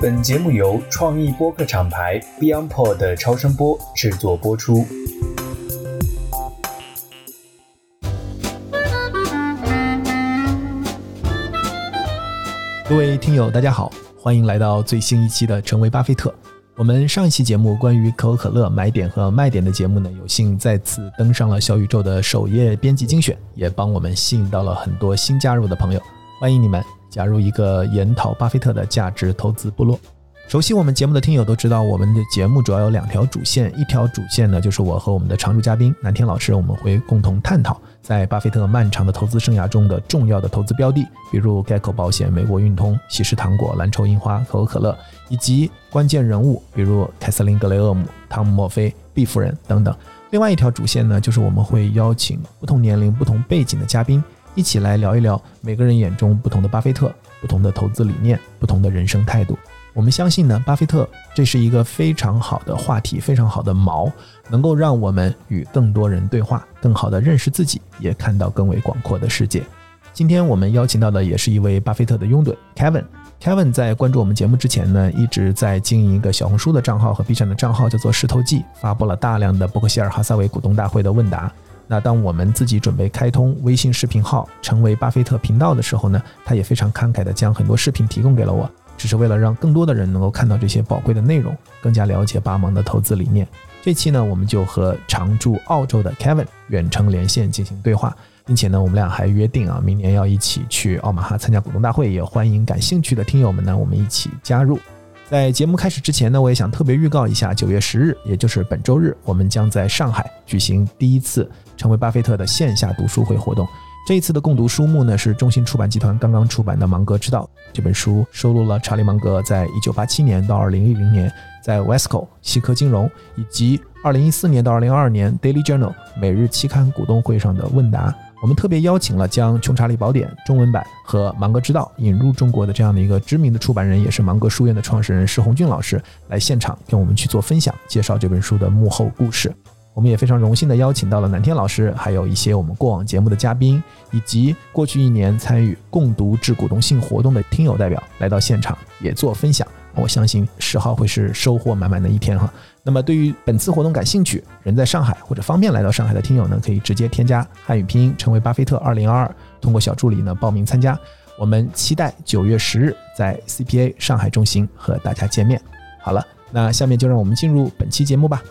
本节目由创意播客厂牌 BeyondPod 的超声波制作播出。各位听友，大家好，欢迎来到最新一期的《成为巴菲特》。我们上一期节目关于可口可乐买点和卖点的节目呢，有幸再次登上了小宇宙的首页编辑精选，也帮我们吸引到了很多新加入的朋友，欢迎你们加入一个研讨巴菲特的价值投资部落。熟悉我们节目的听友都知道，我们的节目主要有两条主线，一条主线呢就是我和我们的常驻嘉宾南天老师，我们会共同探讨在巴菲特漫长的投资生涯中的重要的投资标的，比如盖口保险、美国运通、喜事糖果、蓝筹樱花、可口可乐，以及关键人物，比如凯瑟琳·格雷厄姆、汤姆·墨菲、毕夫人等等。另外一条主线呢，就是我们会邀请不同年龄、不同背景的嘉宾，一起来聊一聊每个人眼中不同的巴菲特、不同的投资理念、不同的人生态度。我们相信呢，巴菲特这是一个非常好的话题，非常好的锚，能够让我们与更多人对话，更好的认识自己，也看到更为广阔的世界。今天我们邀请到的也是一位巴菲特的拥趸，Kevin。Kevin 在关注我们节目之前呢，一直在经营一个小红书的账号和 B 站的账号，叫做石头记，发布了大量的伯克希尔哈撒韦股东大会的问答。那当我们自己准备开通微信视频号，成为巴菲特频道的时候呢，他也非常慷慨的将很多视频提供给了我。只是为了让更多的人能够看到这些宝贵的内容，更加了解巴芒的投资理念。这期呢，我们就和常驻澳洲的 Kevin 远程连线进行对话，并且呢，我们俩还约定啊，明年要一起去奥马哈参加股东大会，也欢迎感兴趣的听友们呢，我们一起加入。在节目开始之前呢，我也想特别预告一下，九月十日，也就是本周日，我们将在上海举行第一次成为巴菲特的线下读书会活动。这一次的共读书目呢，是中信出版集团刚刚出版的《芒格之道》这本书，收录了查理芒格在一九八七年到二零一零年在 Wesco 西科金融，以及二零一四年到二零二二年 Daily Journal 每日期刊股东会上的问答。我们特别邀请了将《穷查理宝典》中文版和《芒格之道》引入中国的这样的一个知名的出版人，也是芒格书院的创始人施洪俊老师来现场跟我们去做分享，介绍这本书的幕后故事。我们也非常荣幸的邀请到了南天老师，还有一些我们过往节目的嘉宾，以及过去一年参与共读致股东信活动的听友代表来到现场，也做分享。我相信十号会是收获满满的一天哈。那么对于本次活动感兴趣，人在上海或者方便来到上海的听友呢，可以直接添加汉语拼音成为巴菲特二零二二，通过小助理呢报名参加。我们期待九月十日在 CPA 上海中心和大家见面。好了，那下面就让我们进入本期节目吧。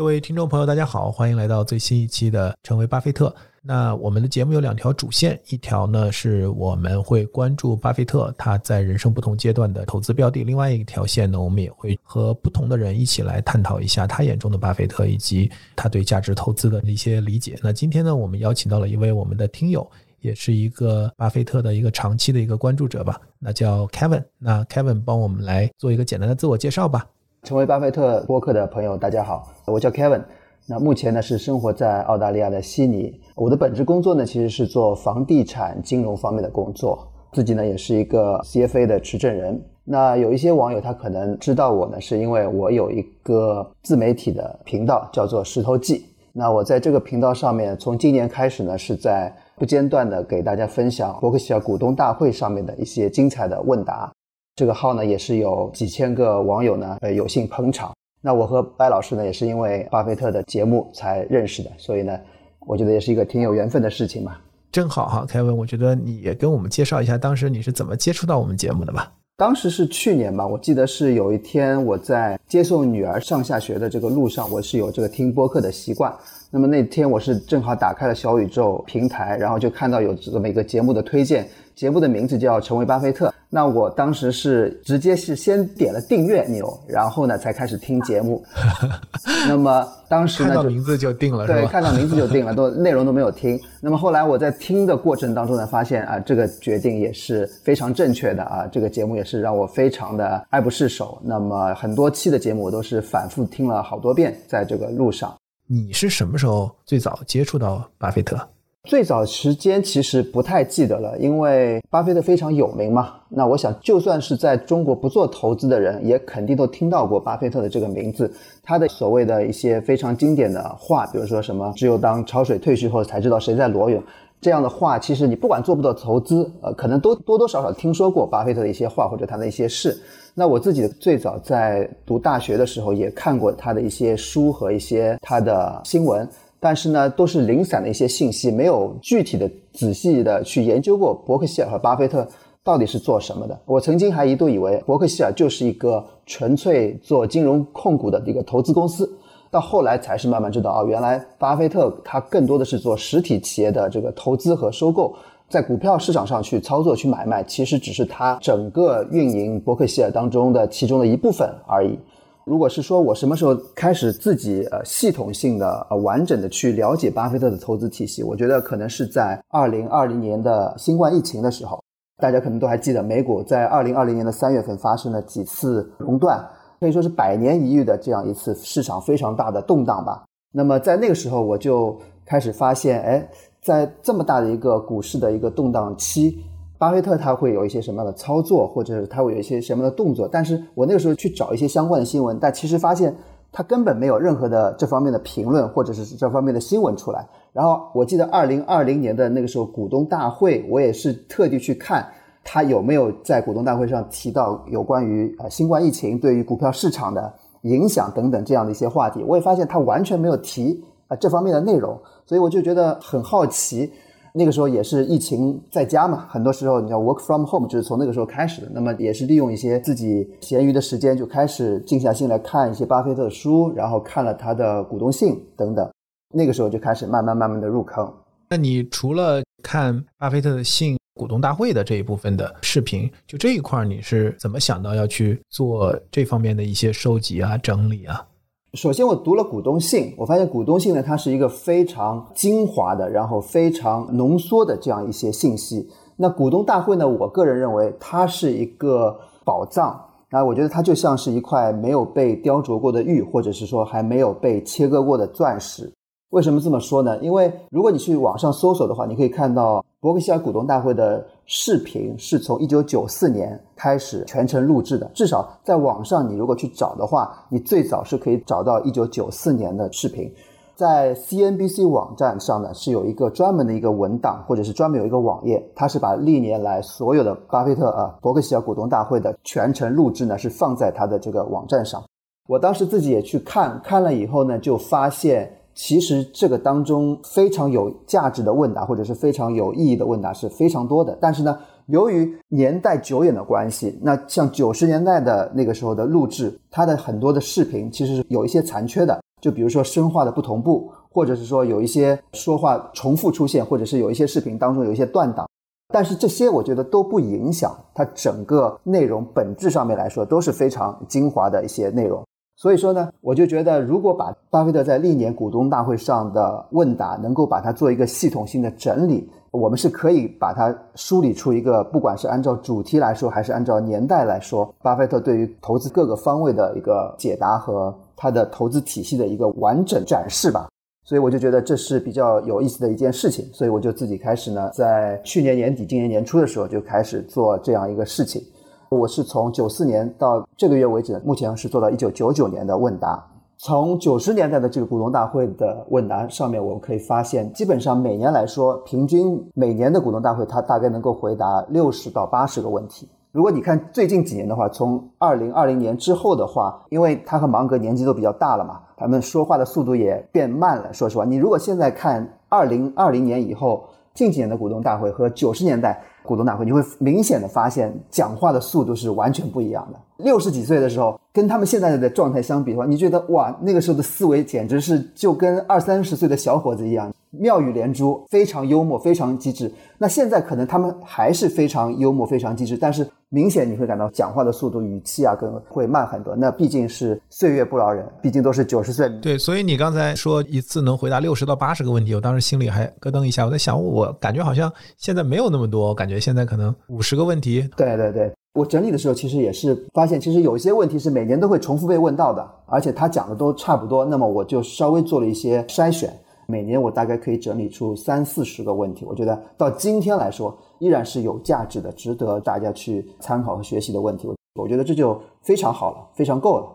各位听众朋友，大家好，欢迎来到最新一期的《成为巴菲特》。那我们的节目有两条主线，一条呢是我们会关注巴菲特他在人生不同阶段的投资标的，另外一条线呢，我们也会和不同的人一起来探讨一下他眼中的巴菲特以及他对价值投资的一些理解。那今天呢，我们邀请到了一位我们的听友，也是一个巴菲特的一个长期的一个关注者吧，那叫 Kevin。那 Kevin 帮我们来做一个简单的自我介绍吧。成为巴菲特播客的朋友，大家好，我叫 Kevin。那目前呢是生活在澳大利亚的悉尼。我的本职工作呢其实是做房地产金融方面的工作，自己呢也是一个 CFA 的持证人。那有一些网友他可能知道我呢，是因为我有一个自媒体的频道叫做石头记。那我在这个频道上面，从今年开始呢，是在不间断的给大家分享伯克希尔股东大会上面的一些精彩的问答。这个号呢也是有几千个网友呢，呃有幸捧场。那我和白老师呢也是因为巴菲特的节目才认识的，所以呢，我觉得也是一个挺有缘分的事情嘛。正好哈，凯文，我觉得你也跟我们介绍一下当时你是怎么接触到我们节目的吧。当时是去年吧，我记得是有一天我在接送女儿上下学的这个路上，我是有这个听播客的习惯。那么那天我是正好打开了小宇宙平台，然后就看到有这么一个节目的推荐，节目的名字叫《成为巴菲特》。那我当时是直接是先点了订阅钮，然后呢才开始听节目。那么当时呢，看到名字就定了，对，看到名字就定了，都 内容都没有听。那么后来我在听的过程当中呢，发现啊，这个决定也是非常正确的啊，这个节目也是让我非常的爱不释手。那么很多期的节目我都是反复听了好多遍，在这个路上。你是什么时候最早接触到巴菲特？最早时间其实不太记得了，因为巴菲特非常有名嘛。那我想，就算是在中国不做投资的人，也肯定都听到过巴菲特的这个名字。他的所谓的一些非常经典的话，比如说什么“只有当潮水退去后，才知道谁在裸泳”，这样的话，其实你不管做不做投资，呃，可能都多多少少听说过巴菲特的一些话或者他的一些事。那我自己最早在读大学的时候也看过他的一些书和一些他的新闻，但是呢，都是零散的一些信息，没有具体的、仔细的去研究过伯克希尔和巴菲特到底是做什么的。我曾经还一度以为伯克希尔就是一个纯粹做金融控股的一个投资公司。到后来才是慢慢知道啊，原来巴菲特他更多的是做实体企业的这个投资和收购，在股票市场上去操作去买卖，其实只是他整个运营伯克希尔当中的其中的一部分而已。如果是说我什么时候开始自己呃系统性的呃完整的去了解巴菲特的投资体系，我觉得可能是在二零二零年的新冠疫情的时候，大家可能都还记得，美股在二零二零年的三月份发生了几次熔断。可以说是百年一遇的这样一次市场非常大的动荡吧。那么在那个时候，我就开始发现，哎，在这么大的一个股市的一个动荡期，巴菲特他会有一些什么样的操作，或者是他会有一些什么样的动作？但是我那个时候去找一些相关的新闻，但其实发现他根本没有任何的这方面的评论，或者是这方面的新闻出来。然后我记得二零二零年的那个时候股东大会，我也是特地去看。他有没有在股东大会上提到有关于呃新冠疫情对于股票市场的影响等等这样的一些话题？我也发现他完全没有提啊这方面的内容，所以我就觉得很好奇。那个时候也是疫情在家嘛，很多时候你要 work from home 就是从那个时候开始的。那么也是利用一些自己闲余的时间，就开始静下心来看一些巴菲特的书，然后看了他的股东信等等。那个时候就开始慢慢慢慢的入坑。那你除了看巴菲特的信？股东大会的这一部分的视频，就这一块你是怎么想到要去做这方面的一些收集啊、整理啊？首先，我读了股东信，我发现股东信呢，它是一个非常精华的，然后非常浓缩的这样一些信息。那股东大会呢，我个人认为它是一个宝藏啊，我觉得它就像是一块没有被雕琢过的玉，或者是说还没有被切割过的钻石。为什么这么说呢？因为如果你去网上搜索的话，你可以看到伯克希尔股东大会的视频是从一九九四年开始全程录制的。至少在网上，你如果去找的话，你最早是可以找到一九九四年的视频。在 CNBC 网站上呢，是有一个专门的一个文档，或者是专门有一个网页，它是把历年来所有的巴菲特啊伯克希尔股东大会的全程录制呢，是放在它的这个网站上。我当时自己也去看看了以后呢，就发现。其实这个当中非常有价值的问答，或者是非常有意义的问答是非常多的。但是呢，由于年代久远的关系，那像九十年代的那个时候的录制，它的很多的视频其实是有一些残缺的。就比如说声画的不同步，或者是说有一些说话重复出现，或者是有一些视频当中有一些断档。但是这些我觉得都不影响它整个内容本质上面来说都是非常精华的一些内容。所以说呢，我就觉得，如果把巴菲特在历年股东大会上的问答能够把它做一个系统性的整理，我们是可以把它梳理出一个，不管是按照主题来说，还是按照年代来说，巴菲特对于投资各个方位的一个解答和他的投资体系的一个完整展示吧。所以我就觉得这是比较有意思的一件事情，所以我就自己开始呢，在去年年底、今年年初的时候就开始做这样一个事情。我是从九四年到这个月为止，目前是做到一九九九年的问答。从九十年代的这个股东大会的问答上面，我们可以发现，基本上每年来说，平均每年的股东大会，它大概能够回答六十到八十个问题。如果你看最近几年的话，从二零二零年之后的话，因为他和芒格年纪都比较大了嘛，他们说话的速度也变慢了。说实话，你如果现在看二零二零年以后近几年的股东大会和九十年代。股东大会，你会明显的发现讲话的速度是完全不一样的。六十几岁的时候，跟他们现在的状态相比的话，你觉得哇，那个时候的思维简直是就跟二三十岁的小伙子一样。妙语连珠，非常幽默，非常机智。那现在可能他们还是非常幽默，非常机智，但是明显你会感到讲话的速度、语气啊，跟会慢很多。那毕竟是岁月不饶人，毕竟都是九十岁。对，所以你刚才说一次能回答六十到八十个问题，我当时心里还咯噔一下。我在想，我感觉好像现在没有那么多，感觉现在可能五十个问题。对对对，我整理的时候其实也是发现，其实有一些问题是每年都会重复被问到的，而且他讲的都差不多。那么我就稍微做了一些筛选。每年我大概可以整理出三四十个问题，我觉得到今天来说依然是有价值的，值得大家去参考和学习的问题。我觉得这就非常好了，非常够了。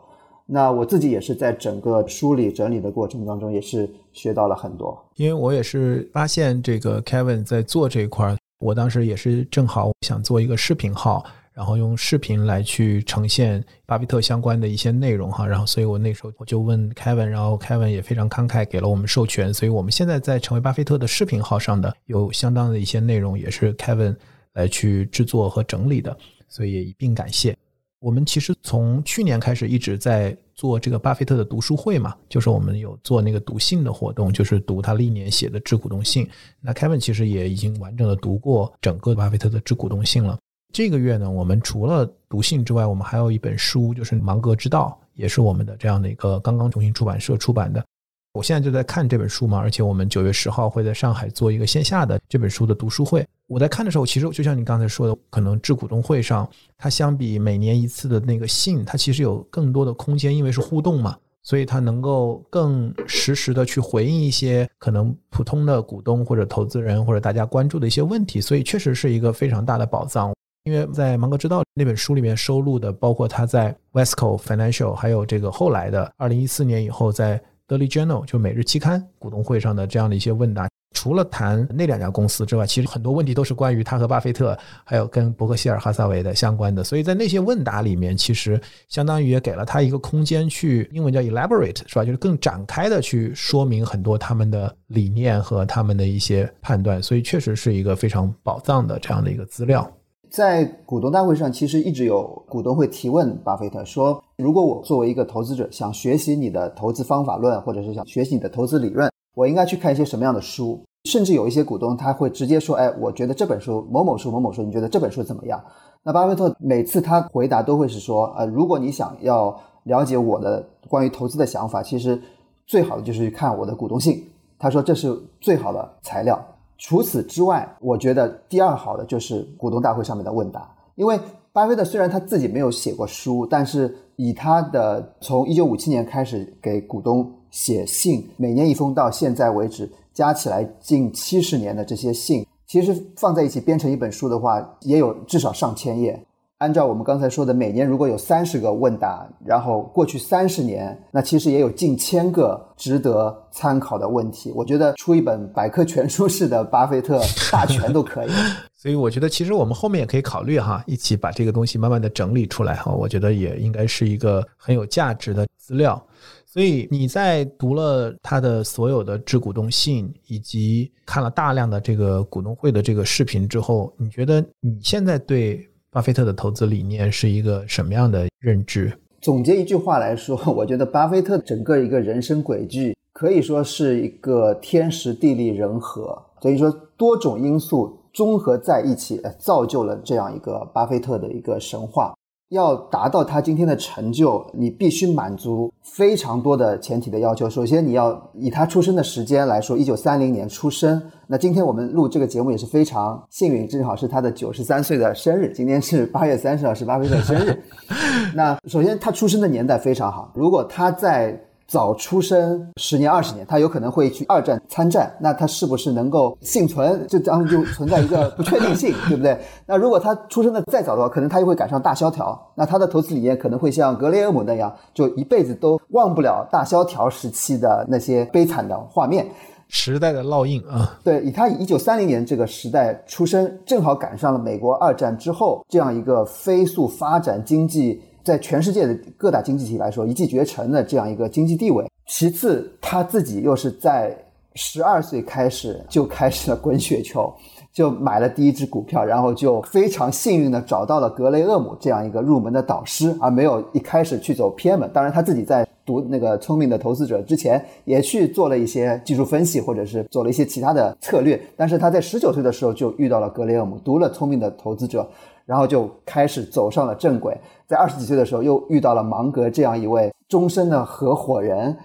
那我自己也是在整个梳理整理的过程当中，也是学到了很多。因为我也是发现这个 Kevin 在做这一块，我当时也是正好想做一个视频号，然后用视频来去呈现巴菲特相关的一些内容哈。然后，所以我那时候我就问 Kevin，然后 Kevin 也非常慷慨给了我们授权，所以我们现在在成为巴菲特的视频号上的有相当的一些内容，也是 Kevin 来去制作和整理的，所以也一并感谢。我们其实从去年开始一直在做这个巴菲特的读书会嘛，就是我们有做那个读信的活动，就是读他历年写的致股东信。那 Kevin 其实也已经完整的读过整个巴菲特的致股东信了。这个月呢，我们除了读信之外，我们还有一本书，就是《芒格之道》，也是我们的这样的一个刚刚重新出版社出版的。我现在就在看这本书嘛，而且我们九月十号会在上海做一个线下的这本书的读书会。我在看的时候，其实就像你刚才说的，可能致股东会上，它相比每年一次的那个信，它其实有更多的空间，因为是互动嘛，所以它能够更实时的去回应一些可能普通的股东或者投资人或者大家关注的一些问题，所以确实是一个非常大的宝藏。因为在芒格之道那本书里面收录的，包括他在 Wesco Financial，还有这个后来的二零一四年以后在。德利 Journal 就每日期刊股东会上的这样的一些问答，除了谈那两家公司之外，其实很多问题都是关于他和巴菲特，还有跟伯克希尔哈撒韦的相关的。所以在那些问答里面，其实相当于也给了他一个空间去，英文叫 elaborate 是吧？就是更展开的去说明很多他们的理念和他们的一些判断。所以确实是一个非常宝藏的这样的一个资料。在股东大会上，其实一直有股东会提问巴菲特说：“如果我作为一个投资者想学习你的投资方法论，或者是想学习你的投资理论，我应该去看一些什么样的书？”甚至有一些股东他会直接说：“哎，我觉得这本书某某书某某书，你觉得这本书怎么样？”那巴菲特每次他回答都会是说：“呃，如果你想要了解我的关于投资的想法，其实最好的就是去看我的股东信。”他说这是最好的材料。除此之外，我觉得第二好的就是股东大会上面的问答。因为巴菲特虽然他自己没有写过书，但是以他的从一九五七年开始给股东写信，每年一封到现在为止加起来近七十年的这些信，其实放在一起编成一本书的话，也有至少上千页。按照我们刚才说的，每年如果有三十个问答，然后过去三十年，那其实也有近千个值得参考的问题。我觉得出一本百科全书式的巴菲特大全都可以。所以我觉得，其实我们后面也可以考虑哈，一起把这个东西慢慢的整理出来哈。我觉得也应该是一个很有价值的资料。所以你在读了他的所有的致股东信，以及看了大量的这个股东会的这个视频之后，你觉得你现在对？巴菲特的投资理念是一个什么样的认知？总结一句话来说，我觉得巴菲特整个一个人生轨迹可以说是一个天时地利人和，所以说多种因素综合在一起，造就了这样一个巴菲特的一个神话。要达到他今天的成就，你必须满足非常多的前提的要求。首先，你要以他出生的时间来说，一九三零年出生。那今天我们录这个节目也是非常幸运，正好是他的九十三岁的生日。今天是八月三十号，是巴菲特生日。那首先，他出生的年代非常好。如果他在早出生十年二十年，他有可能会去二战参战，那他是不是能够幸存？这当中就存在一个不确定性，对不对？那如果他出生的再早的话，可能他又会赶上大萧条，那他的投资理念可能会像格雷厄姆那样，就一辈子都忘不了大萧条时期的那些悲惨的画面，时代的烙印啊。对，以他以一九三零年这个时代出生，正好赶上了美国二战之后这样一个飞速发展经济。在全世界的各大经济体来说，一骑绝尘的这样一个经济地位。其次，他自己又是在十二岁开始就开始了滚雪球，就买了第一只股票，然后就非常幸运的找到了格雷厄姆这样一个入门的导师，而没有一开始去走偏门。当然，他自己在读那个《聪明的投资者》之前，也去做了一些技术分析，或者是做了一些其他的策略。但是他在十九岁的时候就遇到了格雷厄姆，读了《聪明的投资者》。然后就开始走上了正轨，在二十几岁的时候又遇到了芒格这样一位终身的合伙人，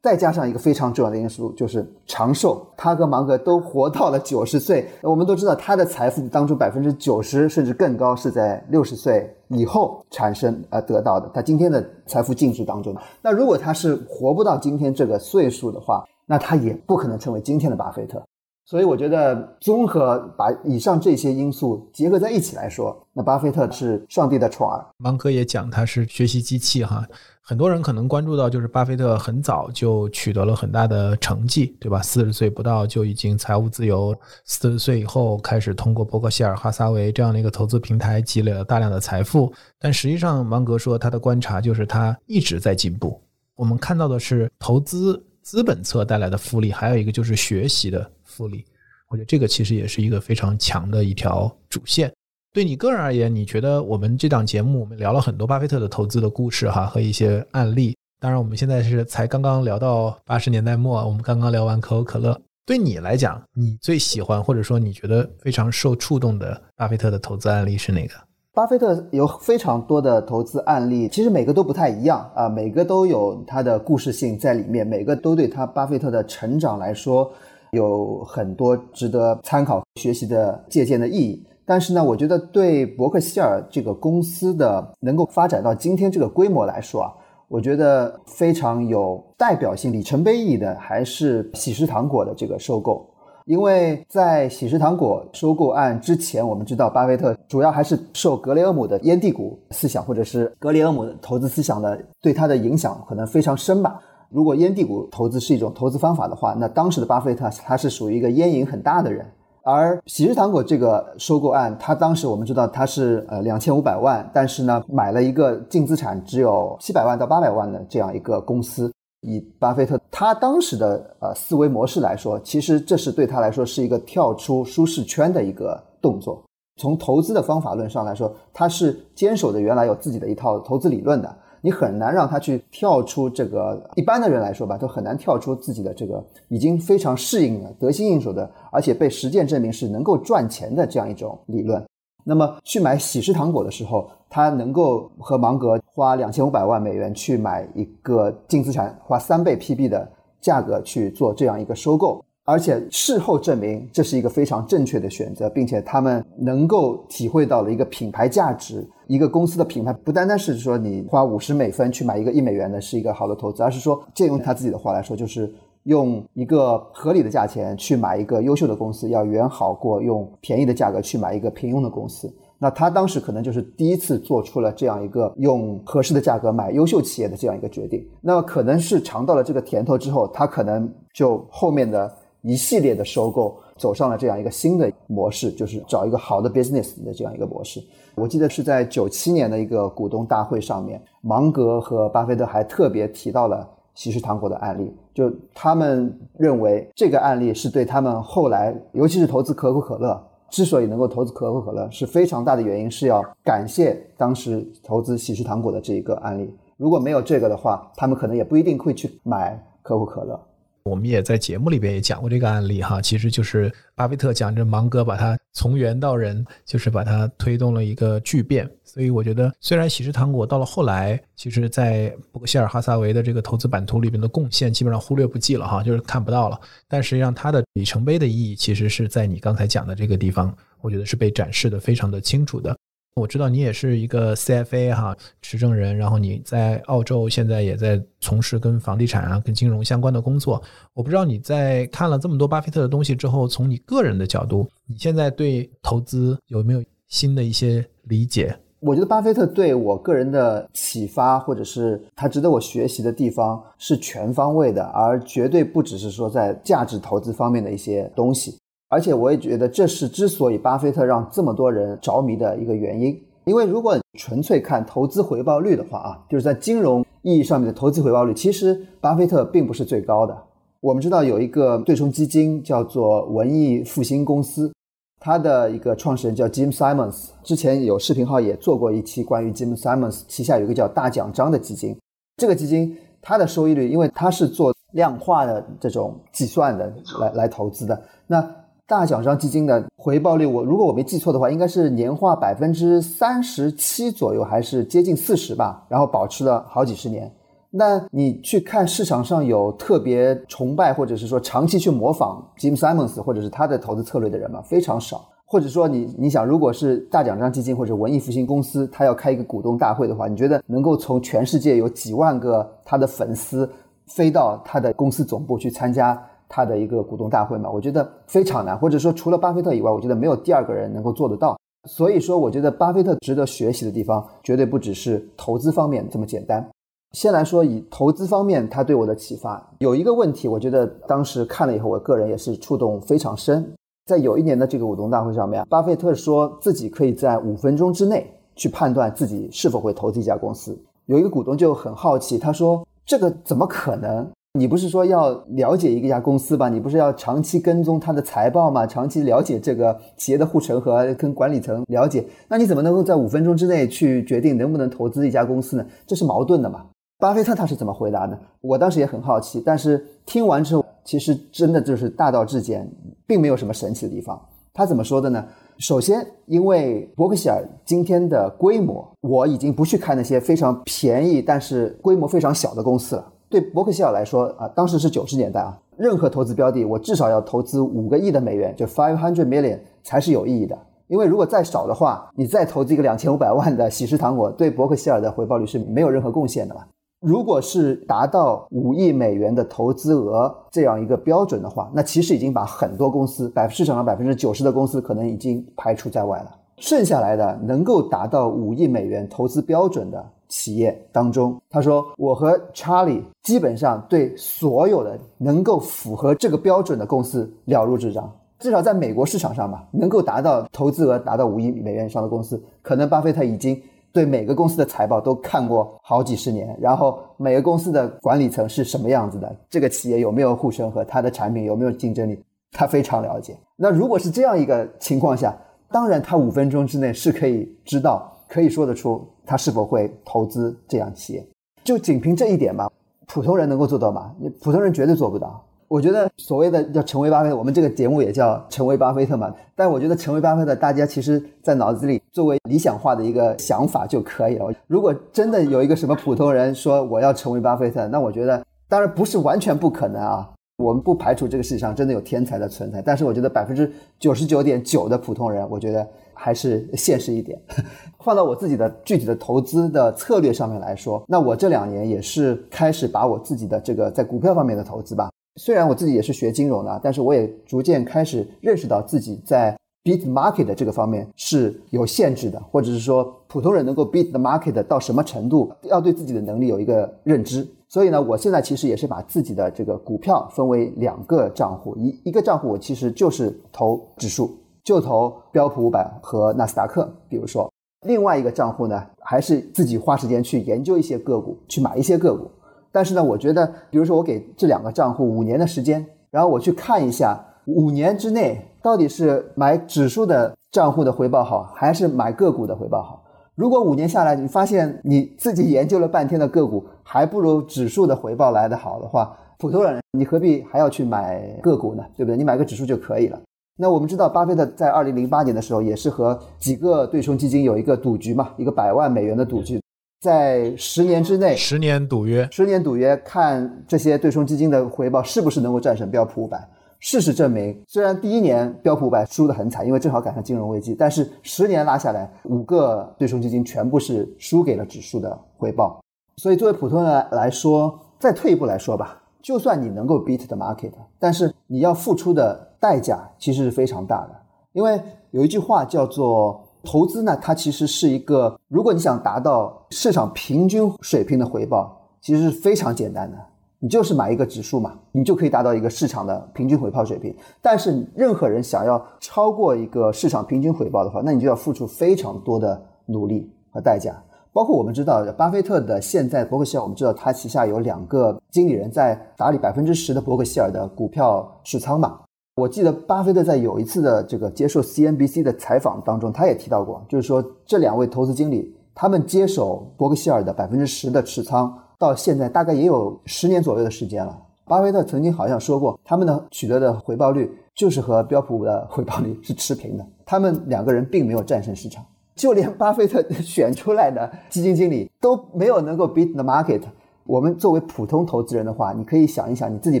再加上一个非常重要的因素就是长寿，他和芒格都活到了九十岁。我们都知道他的财富当中百分之九十甚至更高是在六十岁以后产生呃得到的，他今天的财富净值当中。那如果他是活不到今天这个岁数的话，那他也不可能成为今天的巴菲特。所以我觉得综合把以上这些因素结合在一起来说，那巴菲特是上帝的宠儿。芒格也讲他是学习机器哈，很多人可能关注到就是巴菲特很早就取得了很大的成绩，对吧？四十岁不到就已经财务自由，四十岁以后开始通过伯克希尔哈撒韦这样的一个投资平台积累了大量的财富。但实际上，芒格说他的观察就是他一直在进步。我们看到的是投资资本侧带来的复利，还有一个就是学习的。复利，我觉得这个其实也是一个非常强的一条主线。对你个人而言，你觉得我们这档节目我们聊了很多巴菲特的投资的故事哈和一些案例。当然，我们现在是才刚刚聊到八十年代末，我们刚刚聊完可口可乐。对你来讲，你最喜欢或者说你觉得非常受触动的巴菲特的投资案例是哪个？巴菲特有非常多的投资案例，其实每个都不太一样啊，每个都有他的故事性在里面，每个都对他巴菲特的成长来说。有很多值得参考、学习的借鉴的意义。但是呢，我觉得对伯克希尔这个公司的能够发展到今天这个规模来说啊，我觉得非常有代表性、里程碑意义的，还是喜事糖果的这个收购。因为在喜事糖果收购案之前，我们知道巴菲特主要还是受格雷厄姆的烟蒂股思想，或者是格雷厄姆的投资思想的对他的影响可能非常深吧。如果烟蒂股投资是一种投资方法的话，那当时的巴菲特他是属于一个烟瘾很大的人。而喜事糖果这个收购案，他当时我们知道他是呃两千五百万，但是呢买了一个净资产只有七百万到八百万的这样一个公司。以巴菲特他当时的呃思维模式来说，其实这是对他来说是一个跳出舒适圈的一个动作。从投资的方法论上来说，他是坚守着原来有自己的一套投资理论的。你很难让他去跳出这个一般的人来说吧，都很难跳出自己的这个已经非常适应了、得心应手的，而且被实践证明是能够赚钱的这样一种理论。那么去买喜事糖果的时候，他能够和芒格花两千五百万美元去买一个净资产花三倍 PB 的价格去做这样一个收购。而且事后证明这是一个非常正确的选择，并且他们能够体会到了一个品牌价值。一个公司的品牌不单单是说你花五十美分去买一个一美元的是一个好的投资，而是说借用他自己的话来说，就是用一个合理的价钱去买一个优秀的公司，要远好过用便宜的价格去买一个平庸的公司。那他当时可能就是第一次做出了这样一个用合适的价格买优秀企业的这样一个决定。那可能是尝到了这个甜头之后，他可能就后面的。一系列的收购走上了这样一个新的模式，就是找一个好的 business 的这样一个模式。我记得是在九七年的一个股东大会上面，芒格和巴菲特还特别提到了喜事糖果的案例，就他们认为这个案例是对他们后来，尤其是投资可口可乐，之所以能够投资可口可乐，是非常大的原因，是要感谢当时投资喜事糖果的这一个案例。如果没有这个的话，他们可能也不一定会去买可口可乐。我们也在节目里边也讲过这个案例哈，其实就是巴菲特讲着芒格把他从猿到人，就是把他推动了一个巨变。所以我觉得，虽然喜事糖果到了后来，其实在伯克希尔哈撒韦的这个投资版图里边的贡献基本上忽略不计了哈，就是看不到了。但实际上它的里程碑的意义，其实是在你刚才讲的这个地方，我觉得是被展示的非常的清楚的。我知道你也是一个 CFA 哈持证人，然后你在澳洲现在也在从事跟房地产啊、跟金融相关的工作。我不知道你在看了这么多巴菲特的东西之后，从你个人的角度，你现在对投资有没有新的一些理解？我觉得巴菲特对我个人的启发，或者是他值得我学习的地方，是全方位的，而绝对不只是说在价值投资方面的一些东西。而且我也觉得这是之所以巴菲特让这么多人着迷的一个原因。因为如果纯粹看投资回报率的话啊，就是在金融意义上面的投资回报率，其实巴菲特并不是最高的。我们知道有一个对冲基金叫做文艺复兴公司，它的一个创始人叫 Jim Simons。之前有视频号也做过一期关于 Jim Simons 旗下有一个叫大奖章的基金。这个基金它的收益率，因为它是做量化的这种计算的来来投资的，那。大奖章基金的回报率，我如果我没记错的话，应该是年化百分之三十七左右，还是接近四十吧。然后保持了好几十年。那你去看市场上有特别崇拜或者是说长期去模仿 Jim Simons 或者是他的投资策略的人吗？非常少。或者说你你想，如果是大奖章基金或者文艺复兴公司，他要开一个股东大会的话，你觉得能够从全世界有几万个他的粉丝飞到他的公司总部去参加？他的一个股东大会嘛，我觉得非常难，或者说除了巴菲特以外，我觉得没有第二个人能够做得到。所以说，我觉得巴菲特值得学习的地方，绝对不只是投资方面这么简单。先来说以投资方面，他对我的启发有一个问题，我觉得当时看了以后，我个人也是触动非常深。在有一年的这个股东大会上面，巴菲特说自己可以在五分钟之内去判断自己是否会投资一家公司。有一个股东就很好奇，他说：“这个怎么可能？”你不是说要了解一家公司吧？你不是要长期跟踪它的财报吗？长期了解这个企业的护城河，跟管理层了解，那你怎么能够在五分钟之内去决定能不能投资一家公司呢？这是矛盾的嘛？巴菲特他是怎么回答的？我当时也很好奇，但是听完之后，其实真的就是大道至简，并没有什么神奇的地方。他怎么说的呢？首先，因为伯克希尔今天的规模，我已经不去看那些非常便宜但是规模非常小的公司了。对伯克希尔来说啊，当时是九十年代啊，任何投资标的，我至少要投资五个亿的美元，就 five hundred million 才是有意义的。因为如果再少的话，你再投资一个两千五百万的喜事糖果，对伯克希尔的回报率是没有任何贡献的嘛。如果是达到五亿美元的投资额这样一个标准的话，那其实已经把很多公司，百市场上百分之九十的公司可能已经排除在外了。剩下来的能够达到五亿美元投资标准的。企业当中，他说：“我和查理基本上对所有的能够符合这个标准的公司了如指掌。至少在美国市场上吧，能够达到投资额达到五亿美元以上的公司，可能巴菲特已经对每个公司的财报都看过好几十年，然后每个公司的管理层是什么样子的，这个企业有没有护城河，它的产品有没有竞争力，他非常了解。那如果是这样一个情况下，当然他五分钟之内是可以知道，可以说得出。”他是否会投资这样企业？就仅凭这一点吧，普通人能够做到吗？普通人绝对做不到。我觉得所谓的要成为巴菲特，我们这个节目也叫成为巴菲特嘛。但我觉得成为巴菲特，大家其实在脑子里作为理想化的一个想法就可以了。如果真的有一个什么普通人说我要成为巴菲特，那我觉得当然不是完全不可能啊。我们不排除这个世界上真的有天才的存在，但是我觉得百分之九十九点九的普通人，我觉得。还是现实一点，放到我自己的具体的投资的策略上面来说，那我这两年也是开始把我自己的这个在股票方面的投资吧。虽然我自己也是学金融的，但是我也逐渐开始认识到自己在 beat market 这个方面是有限制的，或者是说普通人能够 beat the market 到什么程度，要对自己的能力有一个认知。所以呢，我现在其实也是把自己的这个股票分为两个账户，一一个账户我其实就是投指数。就投标普五百和纳斯达克，比如说，另外一个账户呢，还是自己花时间去研究一些个股，去买一些个股。但是呢，我觉得，比如说我给这两个账户五年的时间，然后我去看一下五年之内到底是买指数的账户的回报好，还是买个股的回报好。如果五年下来你发现你自己研究了半天的个股还不如指数的回报来得好的话，普通人你何必还要去买个股呢？对不对？你买个指数就可以了。那我们知道，巴菲特在二零零八年的时候，也是和几个对冲基金有一个赌局嘛，一个百万美元的赌局，在十年之内，十年赌约，十年赌约，看这些对冲基金的回报是不是能够战胜标普五百。事实证明，虽然第一年标普五百输得很惨，因为正好赶上金融危机，但是十年拉下来，五个对冲基金全部是输给了指数的回报。所以，作为普通人来说，再退一步来说吧，就算你能够 beat the market，但是你要付出的。代价其实是非常大的，因为有一句话叫做“投资呢，它其实是一个，如果你想达到市场平均水平的回报，其实是非常简单的，你就是买一个指数嘛，你就可以达到一个市场的平均回报水平。但是任何人想要超过一个市场平均回报的话，那你就要付出非常多的努力和代价。包括我们知道，巴菲特的现在伯克希尔，我们知道他旗下有两个经理人在打理百分之十的伯克希尔的股票持仓嘛。我记得巴菲特在有一次的这个接受 CNBC 的采访当中，他也提到过，就是说这两位投资经理他们接手伯克希尔的百分之十的持仓，到现在大概也有十年左右的时间了。巴菲特曾经好像说过，他们的取得的回报率就是和标普的回报率是持平的，他们两个人并没有战胜市场，就连巴菲特选出来的基金经理都没有能够 beat the market。我们作为普通投资人的话，你可以想一想，你自己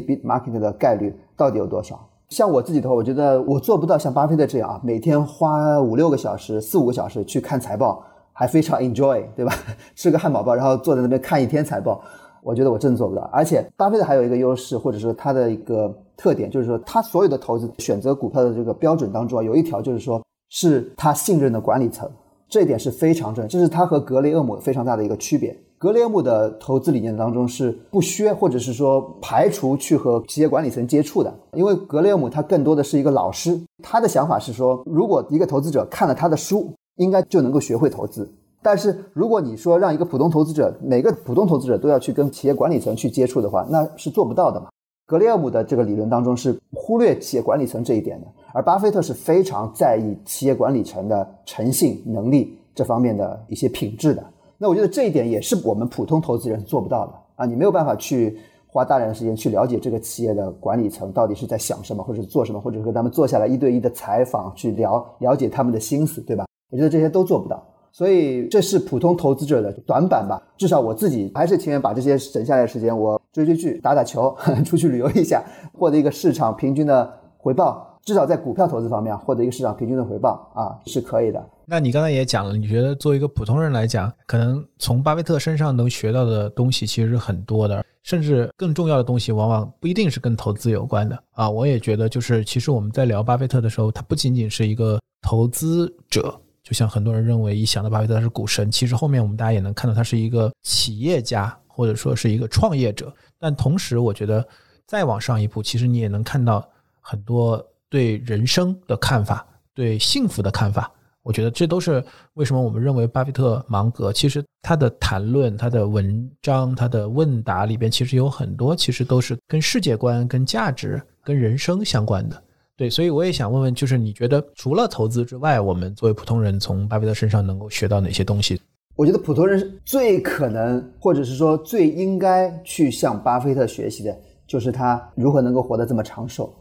beat market 的概率到底有多少？像我自己的话，我觉得我做不到像巴菲特这样啊，每天花五六个小时、四五个小时去看财报，还非常 enjoy，对吧？吃个汉堡包，然后坐在那边看一天财报。我觉得我真做不到。而且巴菲特还有一个优势，或者说他的一个特点，就是说他所有的投资选择股票的这个标准当中啊，有一条就是说是他信任的管理层，这一点是非常重要，这是他和格雷厄姆非常大的一个区别。格雷厄姆的投资理念当中是不削，或者是说排除去和企业管理层接触的，因为格雷厄姆他更多的是一个老师，他的想法是说，如果一个投资者看了他的书，应该就能够学会投资。但是如果你说让一个普通投资者，每个普通投资者都要去跟企业管理层去接触的话，那是做不到的嘛。格雷厄姆的这个理论当中是忽略企业管理层这一点的，而巴菲特是非常在意企业管理层的诚信能力这方面的一些品质的。那我觉得这一点也是我们普通投资人做不到的啊！你没有办法去花大量的时间去了解这个企业的管理层到底是在想什么，或者做什么，或者说他们坐下来一对一的采访去了了解他们的心思，对吧？我觉得这些都做不到，所以这是普通投资者的短板吧。至少我自己还是情愿把这些省下来的时间，我追追剧、打打球、出去旅游一下，获得一个市场平均的回报。至少在股票投资方面获得一个市场平均的回报啊，是可以的。那你刚才也讲了，你觉得作为一个普通人来讲，可能从巴菲特身上能学到的东西其实是很多的，甚至更重要的东西往往不一定是跟投资有关的啊。我也觉得，就是其实我们在聊巴菲特的时候，他不仅仅是一个投资者，就像很多人认为一想到巴菲特他是股神，其实后面我们大家也能看到他是一个企业家或者说是一个创业者。但同时，我觉得再往上一步，其实你也能看到很多。对人生的看法，对幸福的看法，我觉得这都是为什么我们认为巴菲特芒格其实他的谈论、他的文章、他的问答里边，其实有很多其实都是跟世界观、跟价值、跟人生相关的。对，所以我也想问问，就是你觉得除了投资之外，我们作为普通人从巴菲特身上能够学到哪些东西？我觉得普通人最可能，或者是说最应该去向巴菲特学习的。就是他如何能够活得这么长寿，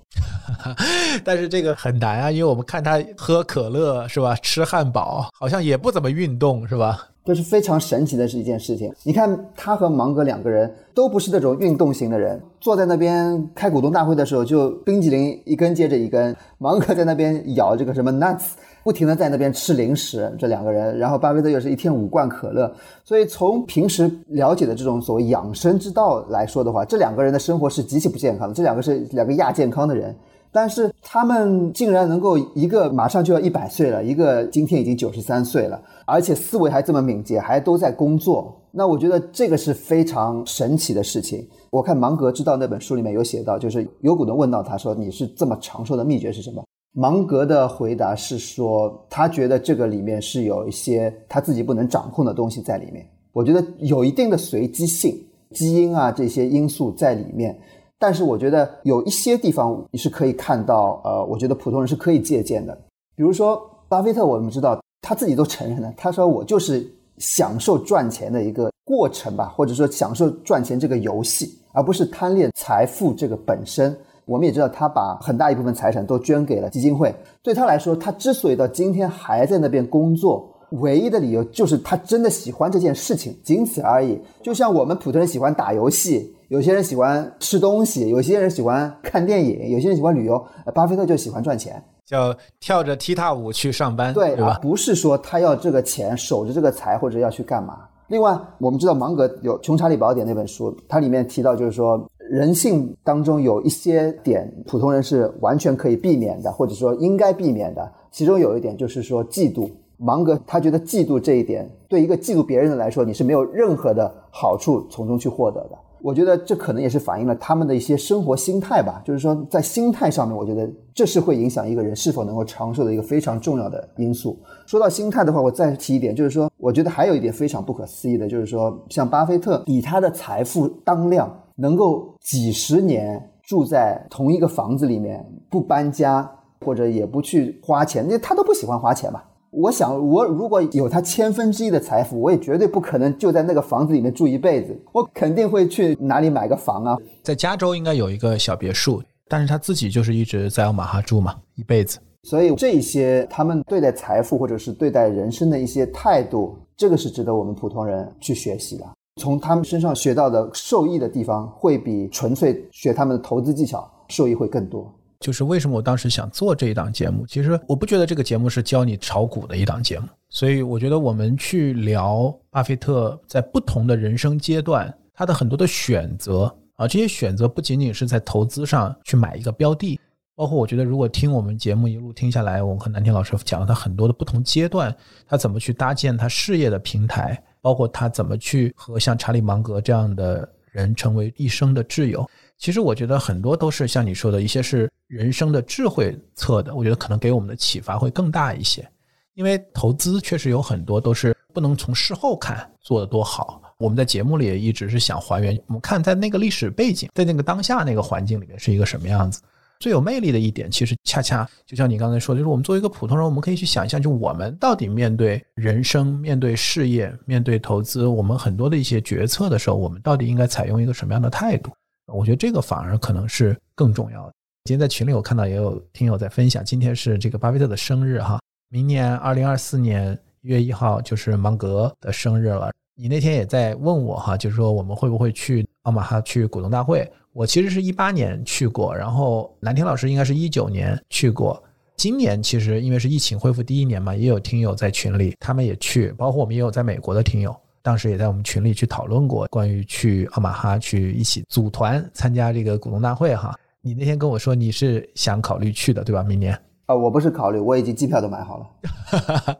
但是这个很难啊，因为我们看他喝可乐是吧，吃汉堡，好像也不怎么运动是吧？这是非常神奇的是一件事情。你看他和芒格两个人都不是那种运动型的人，坐在那边开股东大会的时候，就冰激凌一根接着一根，芒格在那边咬这个什么 nuts。不停的在那边吃零食，这两个人，然后巴菲特又是一天五罐可乐，所以从平时了解的这种所谓养生之道来说的话，这两个人的生活是极其不健康的。这两个是两个亚健康的人，但是他们竟然能够一个马上就要一百岁了，一个今天已经九十三岁了，而且思维还这么敏捷，还都在工作。那我觉得这个是非常神奇的事情。我看芒格知道那本书里面有写到，就是有股东问到他说：“你是这么长寿的秘诀是什么？”芒格的回答是说，他觉得这个里面是有一些他自己不能掌控的东西在里面。我觉得有一定的随机性，基因啊这些因素在里面。但是我觉得有一些地方你是可以看到，呃，我觉得普通人是可以借鉴的。比如说巴菲特，我们知道他自己都承认了，他说我就是享受赚钱的一个过程吧，或者说享受赚钱这个游戏，而不是贪恋财富这个本身。我们也知道，他把很大一部分财产都捐给了基金会。对他来说，他之所以到今天还在那边工作，唯一的理由就是他真的喜欢这件事情，仅此而已。就像我们普通人喜欢打游戏，有些人喜欢吃东西，有些人喜欢看电影，有些人喜欢旅游。巴菲特就喜欢赚钱，叫跳着踢踏舞去上班，对吧？不是说他要这个钱，守着这个财，或者要去干嘛。另外，我们知道芒格有《穷查理宝典》那本书，它里面提到就是说。人性当中有一些点，普通人是完全可以避免的，或者说应该避免的。其中有一点就是说嫉妒。芒格他觉得嫉妒这一点，对一个嫉妒别人的来说，你是没有任何的好处从中去获得的。我觉得这可能也是反映了他们的一些生活心态吧。就是说，在心态上面，我觉得这是会影响一个人是否能够长寿的一个非常重要的因素。说到心态的话，我再提一点，就是说，我觉得还有一点非常不可思议的，就是说，像巴菲特以他的财富当量。能够几十年住在同一个房子里面不搬家，或者也不去花钱，那他都不喜欢花钱嘛。我想，我如果有他千分之一的财富，我也绝对不可能就在那个房子里面住一辈子。我肯定会去哪里买个房啊？在加州应该有一个小别墅，但是他自己就是一直在奥马哈住嘛，一辈子。所以这些他们对待财富或者是对待人生的一些态度，这个是值得我们普通人去学习的。从他们身上学到的受益的地方，会比纯粹学他们的投资技巧受益会更多。就是为什么我当时想做这一档节目，其实我不觉得这个节目是教你炒股的一档节目，所以我觉得我们去聊巴菲特在不同的人生阶段他的很多的选择啊，这些选择不仅仅是在投资上去买一个标的，包括我觉得如果听我们节目一路听下来，我和南天老师讲了他很多的不同阶段，他怎么去搭建他事业的平台，包括他怎么去和像查理芒格这样的人成为一生的挚友。其实我觉得很多都是像你说的一些是人生的智慧测的，我觉得可能给我们的启发会更大一些。因为投资确实有很多都是不能从事后看做的多好。我们在节目里也一直是想还原，我们看在那个历史背景，在那个当下那个环境里面是一个什么样子。最有魅力的一点，其实恰恰就像你刚才说的，就是我们作为一个普通人，我们可以去想象，就我们到底面对人生、面对事业、面对投资，我们很多的一些决策的时候，我们到底应该采用一个什么样的态度？我觉得这个反而可能是更重要的。今天在群里我看到也有听友在分享，今天是这个巴菲特的生日哈，明年二零二四年一月一号就是芒格的生日了。你那天也在问我哈，就是说我们会不会去奥马哈去股东大会？我其实是一八年去过，然后蓝天老师应该是一九年去过。今年其实因为是疫情恢复第一年嘛，也有听友在群里，他们也去，包括我们也有在美国的听友。当时也在我们群里去讨论过关于去奥马哈去一起组团参加这个股东大会哈。你那天跟我说你是想考虑去的对吧？明年啊，我不是考虑，我已经机票都买好了。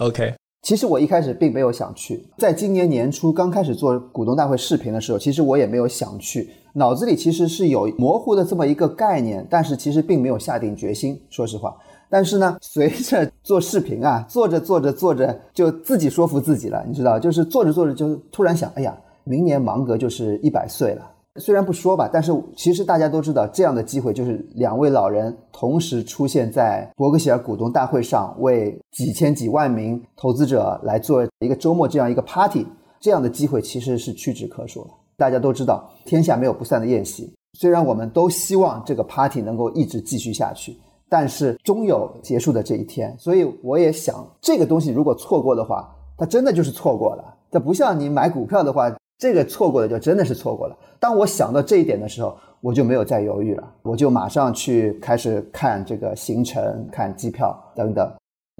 OK，其实我一开始并没有想去，在今年年初刚开始做股东大会视频的时候，其实我也没有想去，脑子里其实是有模糊的这么一个概念，但是其实并没有下定决心，说实话。但是呢，随着做视频啊，做着做着做着就自己说服自己了，你知道，就是做着做着就突然想，哎呀，明年芒格就是一百岁了。虽然不说吧，但是其实大家都知道，这样的机会就是两位老人同时出现在伯克希尔股东大会上，为几千几万名投资者来做一个周末这样一个 party，这样的机会其实是屈指可数的。大家都知道，天下没有不散的宴席。虽然我们都希望这个 party 能够一直继续下去。但是终有结束的这一天，所以我也想，这个东西如果错过的话，它真的就是错过了。这不像你买股票的话，这个错过了就真的是错过了。当我想到这一点的时候，我就没有再犹豫了，我就马上去开始看这个行程、看机票等等。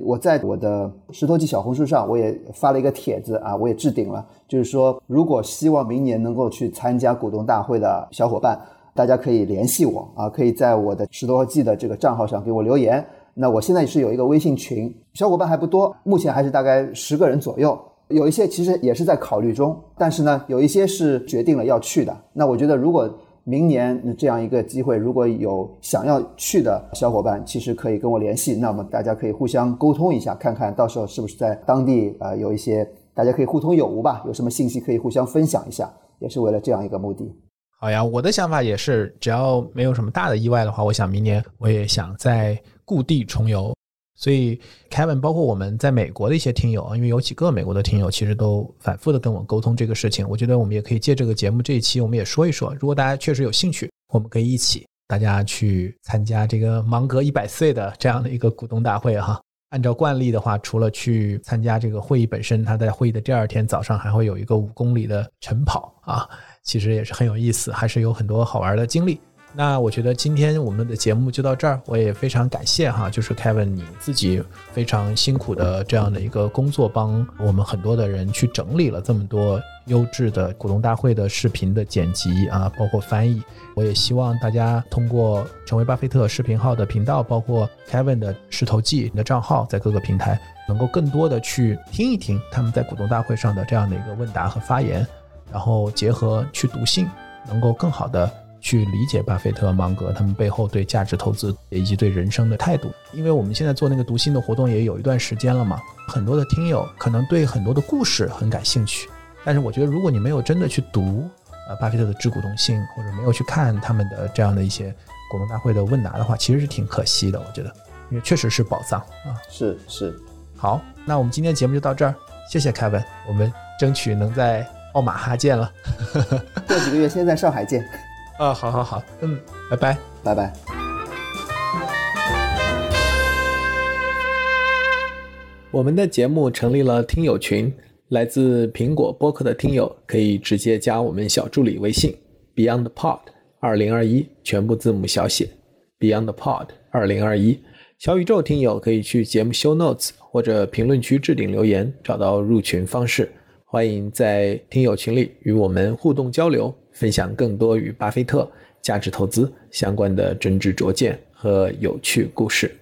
我在我的石头记小红书上，我也发了一个帖子啊，我也置顶了，就是说，如果希望明年能够去参加股东大会的小伙伴。大家可以联系我啊，可以在我的十多 G 的这个账号上给我留言。那我现在是有一个微信群，小伙伴还不多，目前还是大概十个人左右。有一些其实也是在考虑中，但是呢，有一些是决定了要去的。那我觉得，如果明年这样一个机会，如果有想要去的小伙伴，其实可以跟我联系。那么大家可以互相沟通一下，看看到时候是不是在当地啊有一些大家可以互通有无吧，有什么信息可以互相分享一下，也是为了这样一个目的。好呀，我的想法也是，只要没有什么大的意外的话，我想明年我也想在故地重游。所以，Kevin，包括我们在美国的一些听友啊，因为有几个美国的听友其实都反复的跟我沟通这个事情，我觉得我们也可以借这个节目这一期，我们也说一说，如果大家确实有兴趣，我们可以一起大家去参加这个芒格一百岁的这样的一个股东大会哈。按照惯例的话，除了去参加这个会议本身，他在会议的第二天早上还会有一个五公里的晨跑啊。其实也是很有意思，还是有很多好玩的经历。那我觉得今天我们的节目就到这儿，我也非常感谢哈，就是 Kevin 你自己非常辛苦的这样的一个工作，帮我们很多的人去整理了这么多优质的股东大会的视频的剪辑啊，包括翻译。我也希望大家通过成为巴菲特视频号的频道，包括 Kevin 的石头记的账号，在各个平台能够更多的去听一听他们在股东大会上的这样的一个问答和发言。然后结合去读信，能够更好的去理解巴菲特、芒格他们背后对价值投资以及对人生的态度。因为我们现在做那个读信的活动也有一段时间了嘛，很多的听友可能对很多的故事很感兴趣，但是我觉得如果你没有真的去读呃巴菲特的致股东信，或者没有去看他们的这样的一些股东大会的问答的话，其实是挺可惜的。我觉得，因为确实是宝藏啊。是是，好，那我们今天节目就到这儿，谢谢凯文，我们争取能在。奥马哈见了，过几个月先在上海见。啊，好好好，嗯，拜拜，拜拜。我们的节目成立了听友群，来自苹果播客的听友可以直接加我们小助理微信 BeyondPod 二零二一，全部字母小写 BeyondPod 二零二一。小宇宙听友可以去节目 Show Notes 或者评论区置顶留言，找到入群方式。欢迎在听友群里与我们互动交流，分享更多与巴菲特价值投资相关的真知灼见和有趣故事。